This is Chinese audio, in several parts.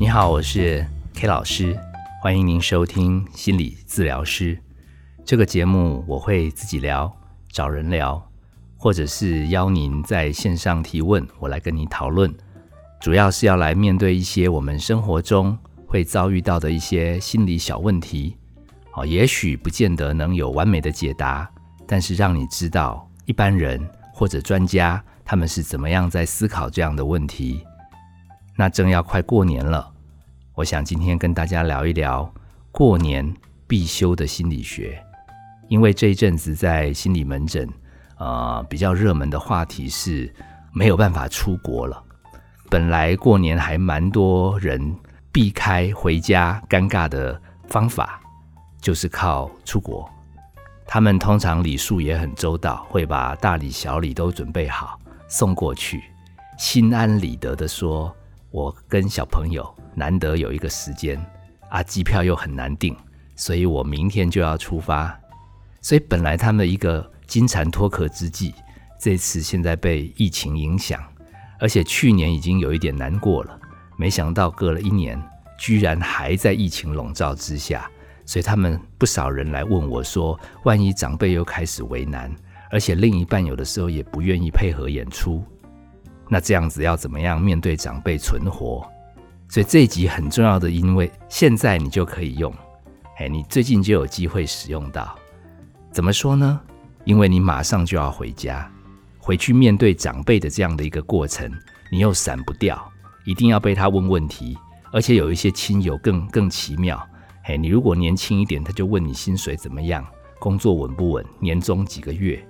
你好，我是 K 老师，欢迎您收听心理治疗师这个节目。我会自己聊，找人聊，或者是邀您在线上提问，我来跟你讨论。主要是要来面对一些我们生活中会遭遇到的一些心理小问题。哦，也许不见得能有完美的解答，但是让你知道一般人或者专家他们是怎么样在思考这样的问题。那正要快过年了，我想今天跟大家聊一聊过年必修的心理学，因为这一阵子在心理门诊，呃，比较热门的话题是没有办法出国了。本来过年还蛮多人避开回家尴尬的方法，就是靠出国。他们通常礼数也很周到，会把大礼小礼都准备好送过去，心安理得的说。我跟小朋友难得有一个时间啊，机票又很难订，所以我明天就要出发。所以本来他们一个金蝉脱壳之际，这次现在被疫情影响，而且去年已经有一点难过了，没想到隔了一年，居然还在疫情笼罩之下。所以他们不少人来问我说：“万一长辈又开始为难，而且另一半有的时候也不愿意配合演出。”那这样子要怎么样面对长辈存活？所以这一集很重要的，因为现在你就可以用，哎，你最近就有机会使用到。怎么说呢？因为你马上就要回家，回去面对长辈的这样的一个过程，你又闪不掉，一定要被他问问题。而且有一些亲友更更奇妙，哎，你如果年轻一点，他就问你薪水怎么样，工作稳不稳，年终几个月。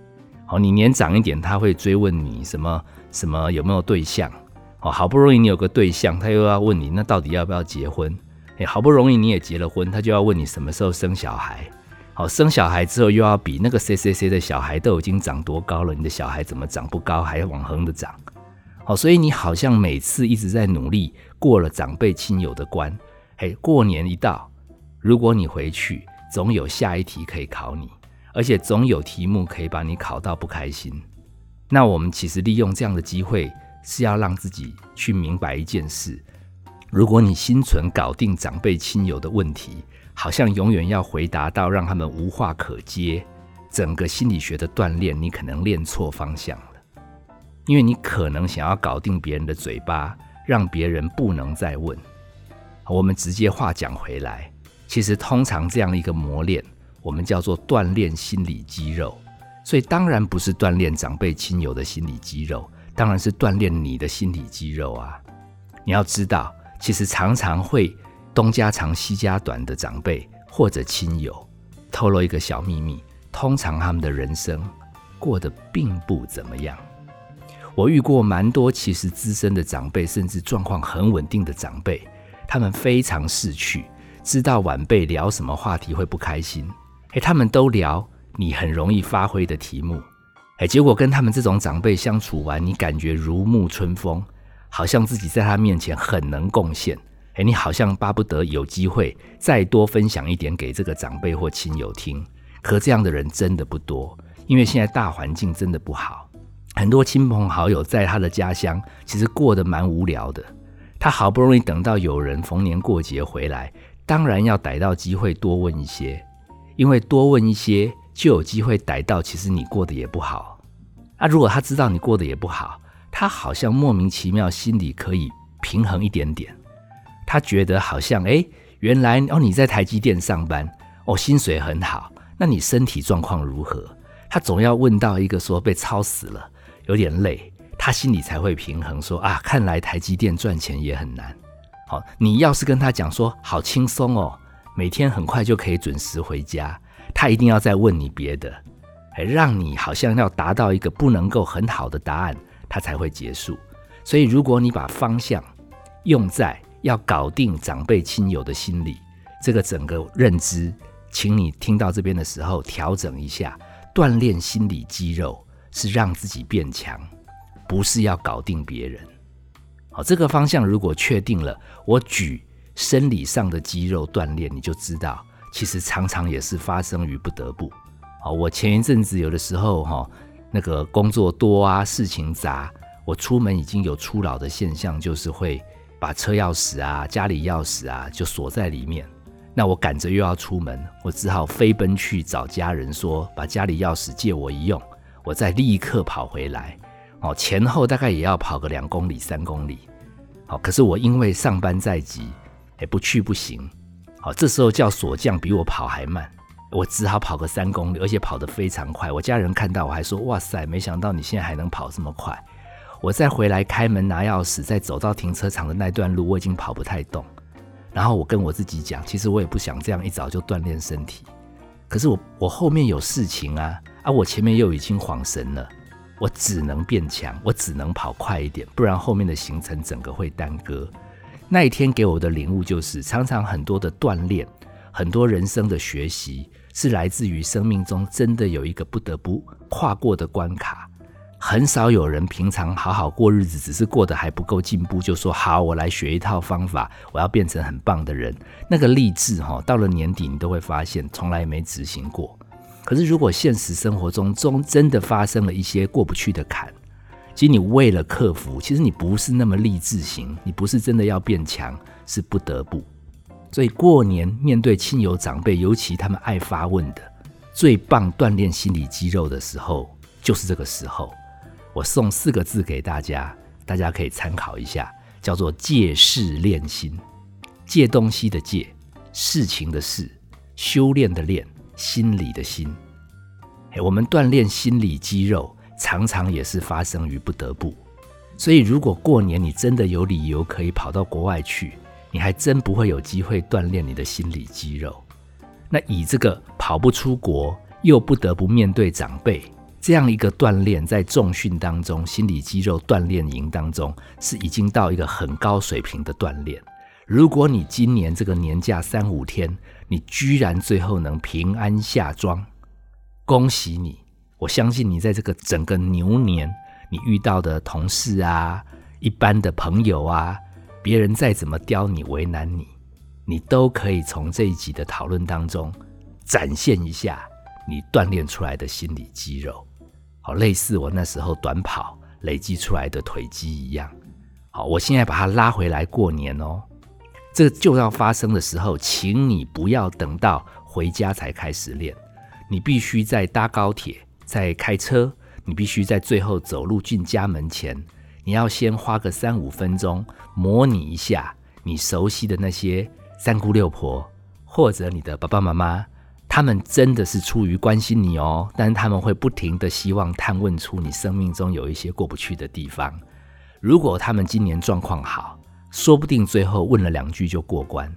好，你年长一点，他会追问你什么？什么有没有对象？哦，好不容易你有个对象，他又要问你，那到底要不要结婚？哎，好不容易你也结了婚，他就要问你什么时候生小孩？好，生小孩之后又要比那个谁谁谁的小孩都已经长多高了，你的小孩怎么长不高，还要往横的长？好，所以你好像每次一直在努力过了长辈亲友的关。嘿，过年一到，如果你回去，总有下一题可以考你，而且总有题目可以把你考到不开心。那我们其实利用这样的机会，是要让自己去明白一件事：如果你心存搞定长辈亲友的问题，好像永远要回答到让他们无话可接，整个心理学的锻炼，你可能练错方向了。因为你可能想要搞定别人的嘴巴，让别人不能再问。我们直接话讲回来，其实通常这样一个磨练，我们叫做锻炼心理肌肉。所以当然不是锻炼长辈亲友的心理肌肉，当然是锻炼你的心理肌肉啊！你要知道，其实常常会东家长西家短的长辈或者亲友，透露一个小秘密：通常他们的人生过得并不怎么样。我遇过蛮多其实资深的长辈，甚至状况很稳定的长辈，他们非常识趣，知道晚辈聊什么话题会不开心，诶，他们都聊。你很容易发挥的题目，哎，结果跟他们这种长辈相处完，你感觉如沐春风，好像自己在他面前很能贡献，哎，你好像巴不得有机会再多分享一点给这个长辈或亲友听。可这样的人真的不多，因为现在大环境真的不好，很多亲朋好友在他的家乡其实过得蛮无聊的。他好不容易等到有人逢年过节回来，当然要逮到机会多问一些，因为多问一些。就有机会逮到，其实你过得也不好。啊，如果他知道你过得也不好，他好像莫名其妙心里可以平衡一点点。他觉得好像，哎，原来哦你在台积电上班，哦薪水很好，那你身体状况如何？他总要问到一个说被操死了，有点累，他心里才会平衡。说啊，看来台积电赚钱也很难。好，你要是跟他讲说好轻松哦，每天很快就可以准时回家。他一定要再问你别的，哎，让你好像要达到一个不能够很好的答案，他才会结束。所以，如果你把方向用在要搞定长辈亲友的心理，这个整个认知，请你听到这边的时候调整一下，锻炼心理肌肉是让自己变强，不是要搞定别人。好，这个方向如果确定了，我举生理上的肌肉锻炼，你就知道。其实常常也是发生于不得不。好，我前一阵子有的时候哈，那个工作多啊，事情杂，我出门已经有初老的现象，就是会把车钥匙啊、家里钥匙啊就锁在里面。那我赶着又要出门，我只好飞奔去找家人说，把家里钥匙借我一用，我再立刻跑回来。哦，前后大概也要跑个两公里、三公里。好，可是我因为上班在即，哎，不去不行。好，这时候叫锁匠比我跑还慢，我只好跑个三公里，而且跑得非常快。我家人看到我还说：“哇塞，没想到你现在还能跑这么快。”我再回来开门拿钥匙，再走到停车场的那段路，我已经跑不太动。然后我跟我自己讲，其实我也不想这样一早就锻炼身体。可是我我后面有事情啊，啊，我前面又已经晃神了，我只能变强，我只能跑快一点，不然后面的行程整个会耽搁。那一天给我的领悟就是，常常很多的锻炼，很多人生的学习，是来自于生命中真的有一个不得不跨过的关卡。很少有人平常好好过日子，只是过得还不够进步，就说好，我来学一套方法，我要变成很棒的人。那个励志哈，到了年底你都会发现从来没执行过。可是如果现实生活中中真的发生了一些过不去的坎，其实你为了克服，其实你不是那么励志型，你不是真的要变强，是不得不。所以过年面对亲友长辈，尤其他们爱发问的，最棒锻炼心理肌肉的时候，就是这个时候。我送四个字给大家，大家可以参考一下，叫做“借事练心”。借东西的借，事情的事，修炼的练，心理的心。我们锻炼心理肌肉，常常也是发生于不得不。所以，如果过年你真的有理由可以跑到国外去，你还真不会有机会锻炼你的心理肌肉。那以这个跑不出国，又不得不面对长辈。这样一个锻炼，在重训当中、心理肌肉锻炼营当中，是已经到一个很高水平的锻炼。如果你今年这个年假三五天，你居然最后能平安下庄，恭喜你！我相信你在这个整个牛年，你遇到的同事啊、一般的朋友啊，别人再怎么刁你、为难你，你都可以从这一集的讨论当中展现一下你锻炼出来的心理肌肉。好，类似我那时候短跑累积出来的腿肌一样。好，我现在把它拉回来过年哦。这就要发生的时候，请你不要等到回家才开始练。你必须在搭高铁、在开车，你必须在最后走路进家门前，你要先花个三五分钟模拟一下你熟悉的那些三姑六婆，或者你的爸爸妈妈。他们真的是出于关心你哦，但是他们会不停的希望探问出你生命中有一些过不去的地方。如果他们今年状况好，说不定最后问了两句就过关。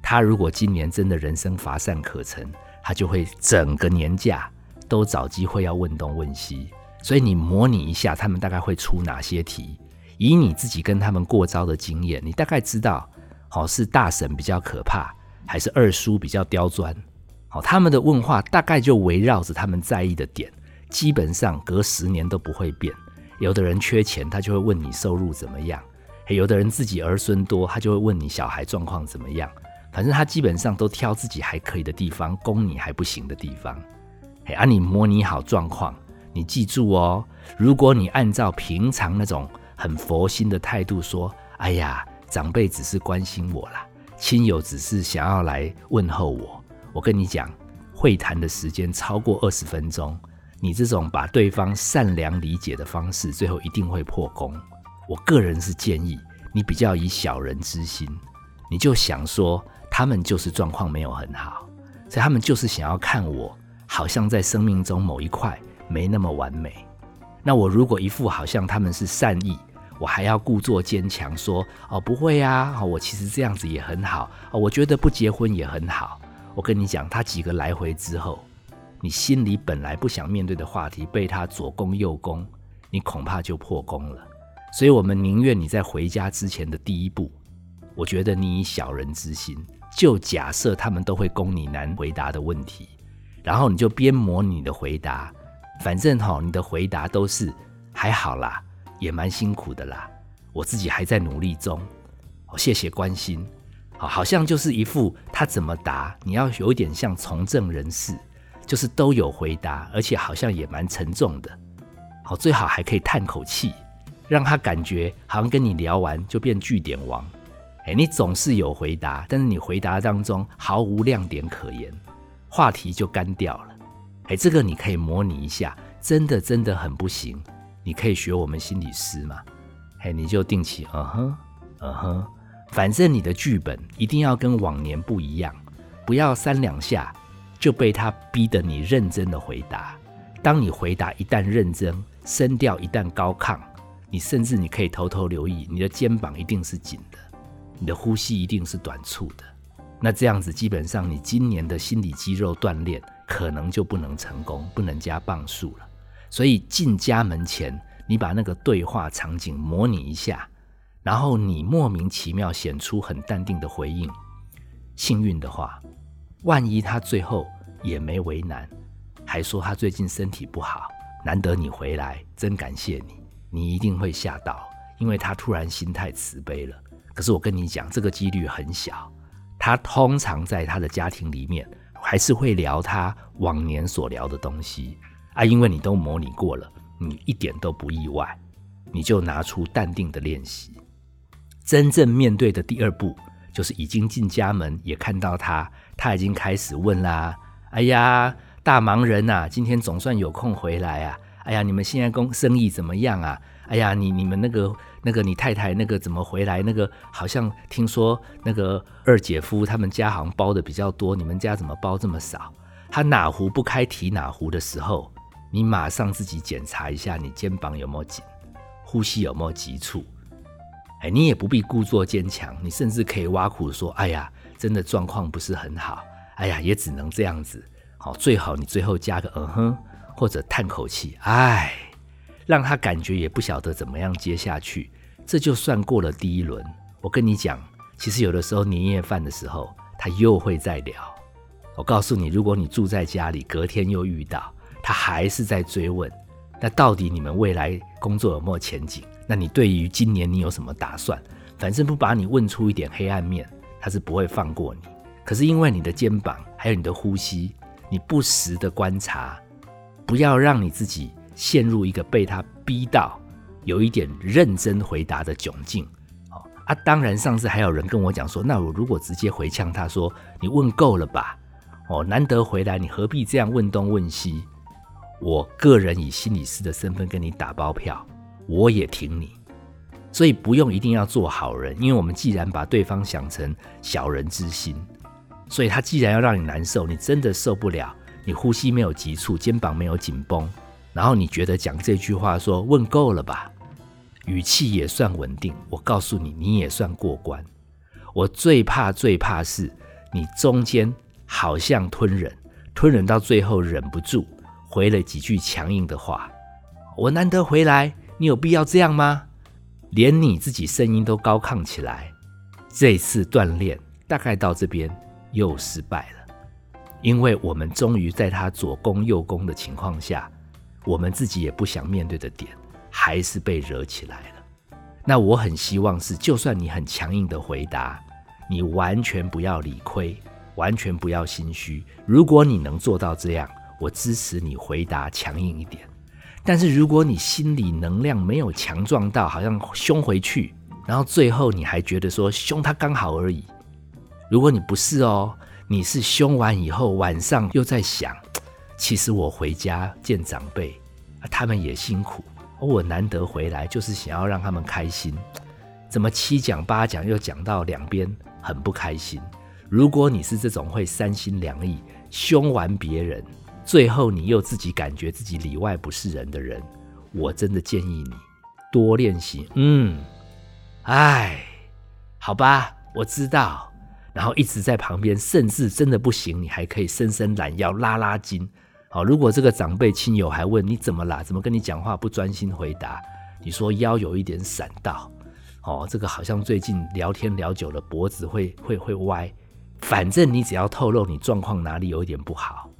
他如果今年真的人生乏善可陈，他就会整个年假都找机会要问东问西。所以你模拟一下，他们大概会出哪些题？以你自己跟他们过招的经验，你大概知道，好是大婶比较可怕，还是二叔比较刁钻？好，他们的问话大概就围绕着他们在意的点，基本上隔十年都不会变。有的人缺钱，他就会问你收入怎么样；有的人自己儿孙多，他就会问你小孩状况怎么样。反正他基本上都挑自己还可以的地方，供你还不行的地方。哎，啊，你模拟好状况，你记住哦。如果你按照平常那种很佛心的态度说：“哎呀，长辈只是关心我啦，亲友只是想要来问候我。”我跟你讲，会谈的时间超过二十分钟，你这种把对方善良理解的方式，最后一定会破功。我个人是建议你比较以小人之心，你就想说他们就是状况没有很好，所以他们就是想要看我好像在生命中某一块没那么完美。那我如果一副好像他们是善意，我还要故作坚强说哦不会呀，我其实这样子也很好哦，我觉得不结婚也很好。我跟你讲，他几个来回之后，你心里本来不想面对的话题，被他左攻右攻，你恐怕就破功了。所以，我们宁愿你在回家之前的第一步，我觉得你以小人之心，就假设他们都会攻你难回答的问题，然后你就边模拟的回答，反正哈，你的回答都是还好啦，也蛮辛苦的啦，我自己还在努力中，谢谢关心。好，好像就是一副他怎么答，你要有一点像从政人士，就是都有回答，而且好像也蛮沉重的。好最好还可以叹口气，让他感觉好像跟你聊完就变据点王。哎，你总是有回答，但是你回答当中毫无亮点可言，话题就干掉了。哎，这个你可以模拟一下，真的真的很不行。你可以学我们心理师嘛？哎，你就定期，嗯哼，嗯哼，反正你的剧本一定要跟往年不一样，不要三两下就被他逼得你认真的回答。当你回答一旦认真，声调一旦高亢，你甚至你可以偷偷留意，你的肩膀一定是紧的。你的呼吸一定是短促的，那这样子基本上你今年的心理肌肉锻炼可能就不能成功，不能加磅数了。所以进家门前，你把那个对话场景模拟一下，然后你莫名其妙显出很淡定的回应。幸运的话，万一他最后也没为难，还说他最近身体不好，难得你回来，真感谢你，你一定会吓到，因为他突然心态慈悲了。可是我跟你讲，这个几率很小。他通常在他的家庭里面，还是会聊他往年所聊的东西啊，因为你都模拟过了，你一点都不意外。你就拿出淡定的练习。真正面对的第二步，就是已经进家门，也看到他，他已经开始问啦：“哎呀，大忙人呐，今天总算有空回来啊！哎呀，你们现在工生意怎么样啊？哎呀，你你们那个。”那个你太太那个怎么回来？那个好像听说那个二姐夫他们家好像包的比较多，你们家怎么包这么少？他哪壶不开提哪壶的时候，你马上自己检查一下，你肩膀有没有紧，呼吸有没有急促？哎，你也不必故作坚强，你甚至可以挖苦说：“哎呀，真的状况不是很好，哎呀，也只能这样子。”好，最好你最后加个嗯哼，或者叹口气，哎。让他感觉也不晓得怎么样接下去，这就算过了第一轮。我跟你讲，其实有的时候年夜饭的时候，他又会再聊。我告诉你，如果你住在家里，隔天又遇到他，还是在追问，那到底你们未来工作有没有前景？那你对于今年你有什么打算？反正不把你问出一点黑暗面，他是不会放过你。可是因为你的肩膀还有你的呼吸，你不时的观察，不要让你自己。陷入一个被他逼到有一点认真回答的窘境，哦啊！当然，上次还有人跟我讲说，那我如果直接回呛他说：“你问够了吧？哦，难得回来，你何必这样问东问西？”我个人以心理师的身份跟你打包票，我也挺你，所以不用一定要做好人，因为我们既然把对方想成小人之心，所以他既然要让你难受，你真的受不了，你呼吸没有急促，肩膀没有紧绷。然后你觉得讲这句话说问够了吧，语气也算稳定。我告诉你，你也算过关。我最怕最怕是你中间好像吞忍，吞忍到最后忍不住回了几句强硬的话。我难得回来，你有必要这样吗？连你自己声音都高亢起来。这次锻炼大概到这边又失败了，因为我们终于在他左攻右攻的情况下。我们自己也不想面对的点，还是被惹起来了。那我很希望是，就算你很强硬的回答，你完全不要理亏，完全不要心虚。如果你能做到这样，我支持你回答强硬一点。但是如果你心理能量没有强壮到，好像凶回去，然后最后你还觉得说凶他刚好而已。如果你不是哦，你是凶完以后晚上又在想。其实我回家见长辈，他们也辛苦。我难得回来，就是想要让他们开心。怎么七讲八讲又讲到两边很不开心？如果你是这种会三心两意、凶完别人，最后你又自己感觉自己里外不是人的人，我真的建议你多练习。嗯，哎，好吧，我知道。然后一直在旁边，甚至真的不行，你还可以伸伸懒腰、拉拉筋。好，如果这个长辈亲友还问你怎么啦，怎么跟你讲话不专心回答，你说腰有一点闪到，哦，这个好像最近聊天聊久了，脖子会会会歪。反正你只要透露你状况哪里有一点不好，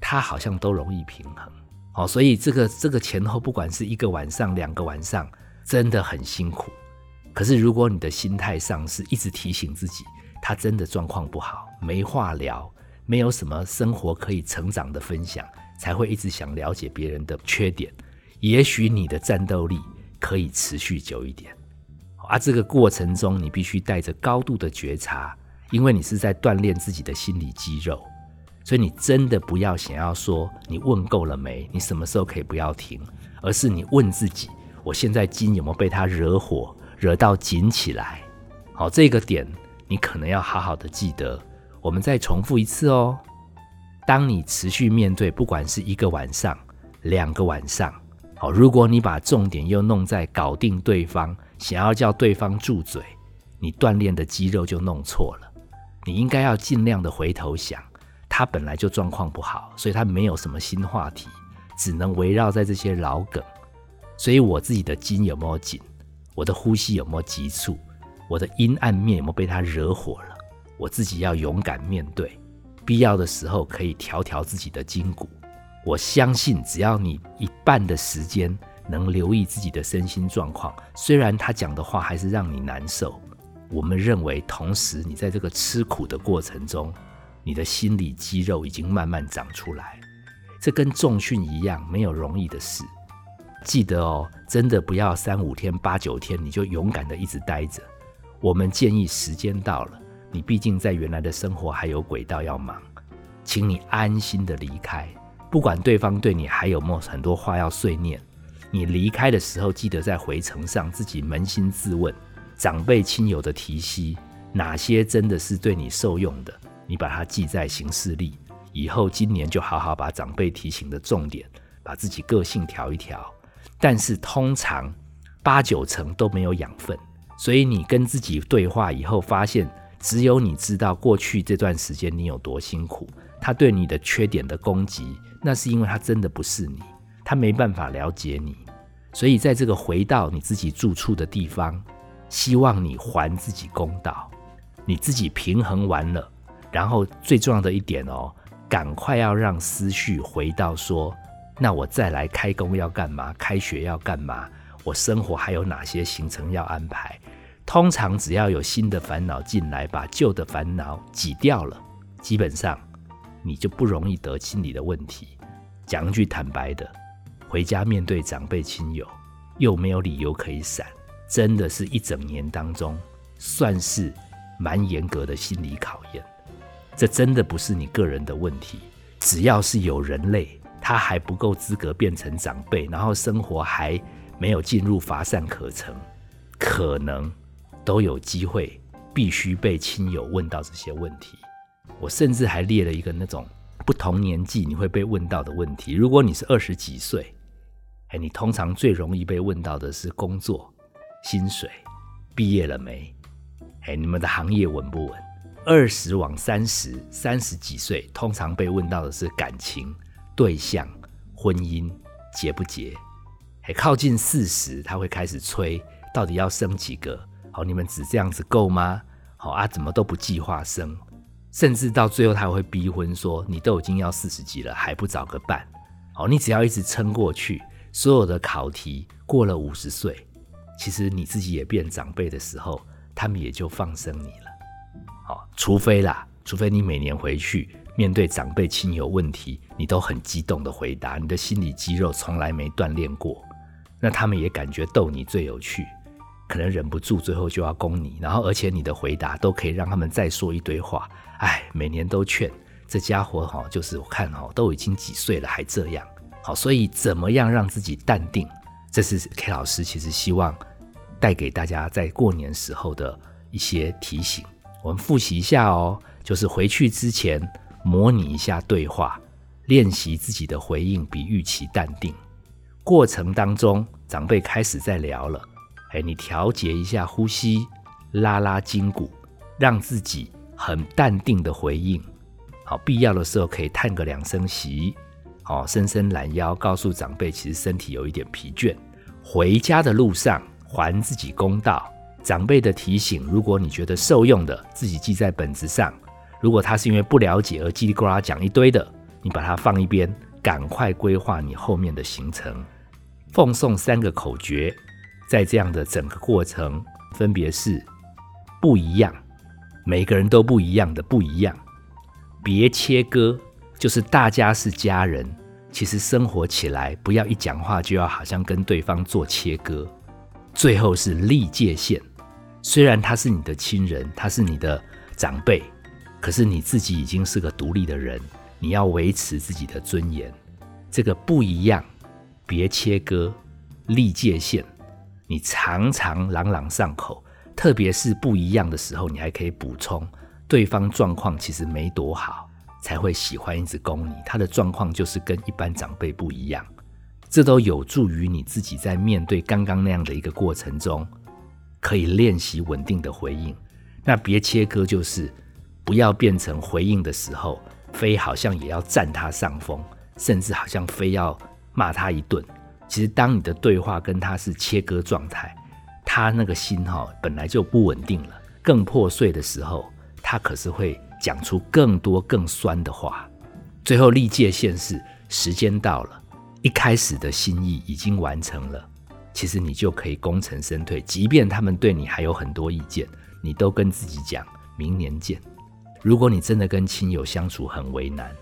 他好像都容易平衡。好，所以这个这个前后不管是一个晚上、两个晚上，真的很辛苦。可是如果你的心态上是一直提醒自己，他真的状况不好，没话聊。没有什么生活可以成长的分享，才会一直想了解别人的缺点。也许你的战斗力可以持续久一点。啊，这个过程中你必须带着高度的觉察，因为你是在锻炼自己的心理肌肉，所以你真的不要想要说你问够了没，你什么时候可以不要停，而是你问自己，我现在筋有没有被它惹火，惹到紧起来？好，这个点你可能要好好的记得。我们再重复一次哦，当你持续面对，不管是一个晚上、两个晚上，好，如果你把重点又弄在搞定对方。想要叫对方住嘴，你锻炼的肌肉就弄错了。你应该要尽量的回头想，他本来就状况不好，所以他没有什么新话题，只能围绕在这些老梗。所以我自己的筋有没有紧？我的呼吸有没有急促？我的阴暗面有没有被他惹火了？我自己要勇敢面对，必要的时候可以调调自己的筋骨。我相信，只要你一半的时间。能留意自己的身心状况，虽然他讲的话还是让你难受，我们认为，同时你在这个吃苦的过程中，你的心理肌肉已经慢慢长出来。这跟重训一样，没有容易的事。记得哦，真的不要三五天、八九天你就勇敢的一直待着。我们建议时间到了，你毕竟在原来的生活还有轨道要忙，请你安心的离开，不管对方对你还有没很多话要碎念。你离开的时候，记得在回程上自己扪心自问：长辈亲友的提携，哪些真的是对你受用的？你把它记在行事历，以后今年就好好把长辈提醒的重点，把自己个性调一调。但是通常八九成都没有养分，所以你跟自己对话以后，发现只有你知道过去这段时间你有多辛苦。他对你的缺点的攻击，那是因为他真的不是你。他没办法了解你，所以在这个回到你自己住处的地方，希望你还自己公道，你自己平衡完了，然后最重要的一点哦，赶快要让思绪回到说，那我再来开工要干嘛？开学要干嘛？我生活还有哪些行程要安排？通常只要有新的烦恼进来，把旧的烦恼挤掉了，基本上你就不容易得心理的问题。讲一句坦白的。回家面对长辈亲友，又没有理由可以闪，真的是一整年当中算是蛮严格的心理考验。这真的不是你个人的问题，只要是有人类，他还不够资格变成长辈，然后生活还没有进入乏善可陈，可能都有机会必须被亲友问到这些问题。我甚至还列了一个那种不同年纪你会被问到的问题。如果你是二十几岁。哎，你通常最容易被问到的是工作、薪水、毕业了没？哎，你们的行业稳不稳？二十往三十，三十几岁，通常被问到的是感情、对象、婚姻结不结？哎，靠近四十，他会开始催，到底要生几个？好，你们只这样子够吗？好啊，怎么都不计划生？甚至到最后，他会逼婚，说你都已经要四十几了，还不找个伴？好，你只要一直撑过去。所有的考题过了五十岁，其实你自己也变长辈的时候，他们也就放生你了。好，除非啦，除非你每年回去面对长辈亲友问题，你都很激动的回答，你的心理肌肉从来没锻炼过，那他们也感觉逗你最有趣，可能忍不住最后就要攻你，然后而且你的回答都可以让他们再说一堆话。哎，每年都劝这家伙哈，就是我看哈，都已经几岁了还这样。好，所以怎么样让自己淡定？这是 K 老师其实希望带给大家在过年时候的一些提醒。我们复习一下哦，就是回去之前模拟一下对话，练习自己的回应比预期淡定。过程当中，长辈开始在聊了，哎，你调节一下呼吸，拉拉筋骨，让自己很淡定的回应。好，必要的时候可以叹个两声息。好，伸伸懒腰，告诉长辈，其实身体有一点疲倦。回家的路上还自己公道。长辈的提醒，如果你觉得受用的，自己记在本子上；如果他是因为不了解而叽里呱啦讲一堆的，你把它放一边，赶快规划你后面的行程。奉送三个口诀，在这样的整个过程，分别是不一样，每个人都不一样的不一样，别切割，就是大家是家人。其实生活起来，不要一讲话就要好像跟对方做切割。最后是立界限，虽然他是你的亲人，他是你的长辈，可是你自己已经是个独立的人，你要维持自己的尊严。这个不一样，别切割，立界限。你常常朗朗上口，特别是不一样的时候，你还可以补充对方状况其实没多好，才会喜欢一直攻你。他的状况就是跟一般长辈不一样，这都有助于你自己在面对刚刚那样的一个过程中，可以练习稳定的回应。那别切割，就是不要变成回应的时候，非好像也要占他上风，甚至好像非要骂他一顿。其实，当你的对话跟他是切割状态，他那个心哈本来就不稳定了，更破碎的时候，他可是会讲出更多更酸的话。最后历界限是时间到了，一开始的心意已经完成了，其实你就可以功成身退。即便他们对你还有很多意见，你都跟自己讲明年见。如果你真的跟亲友相处很为难，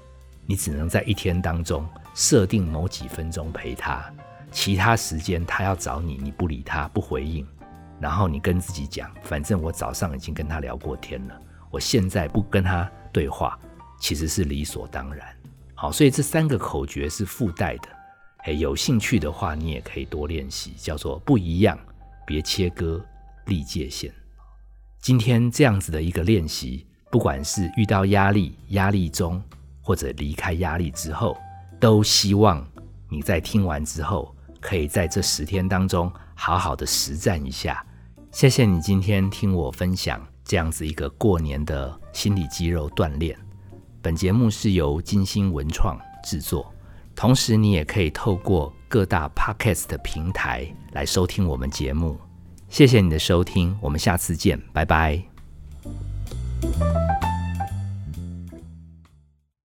你只能在一天当中设定某几分钟陪他。其他时间他要找你，你不理他，不回应，然后你跟自己讲，反正我早上已经跟他聊过天了，我现在不跟他对话，其实是理所当然。好，所以这三个口诀是附带的。哎，有兴趣的话，你也可以多练习，叫做不一样，别切割，立界限。今天这样子的一个练习，不管是遇到压力、压力中，或者离开压力之后，都希望你在听完之后。可以在这十天当中好好的实战一下。谢谢你今天听我分享这样子一个过年的心理肌肉锻炼。本节目是由金星文创制作，同时你也可以透过各大 podcast 平台来收听我们节目。谢谢你的收听，我们下次见，拜拜。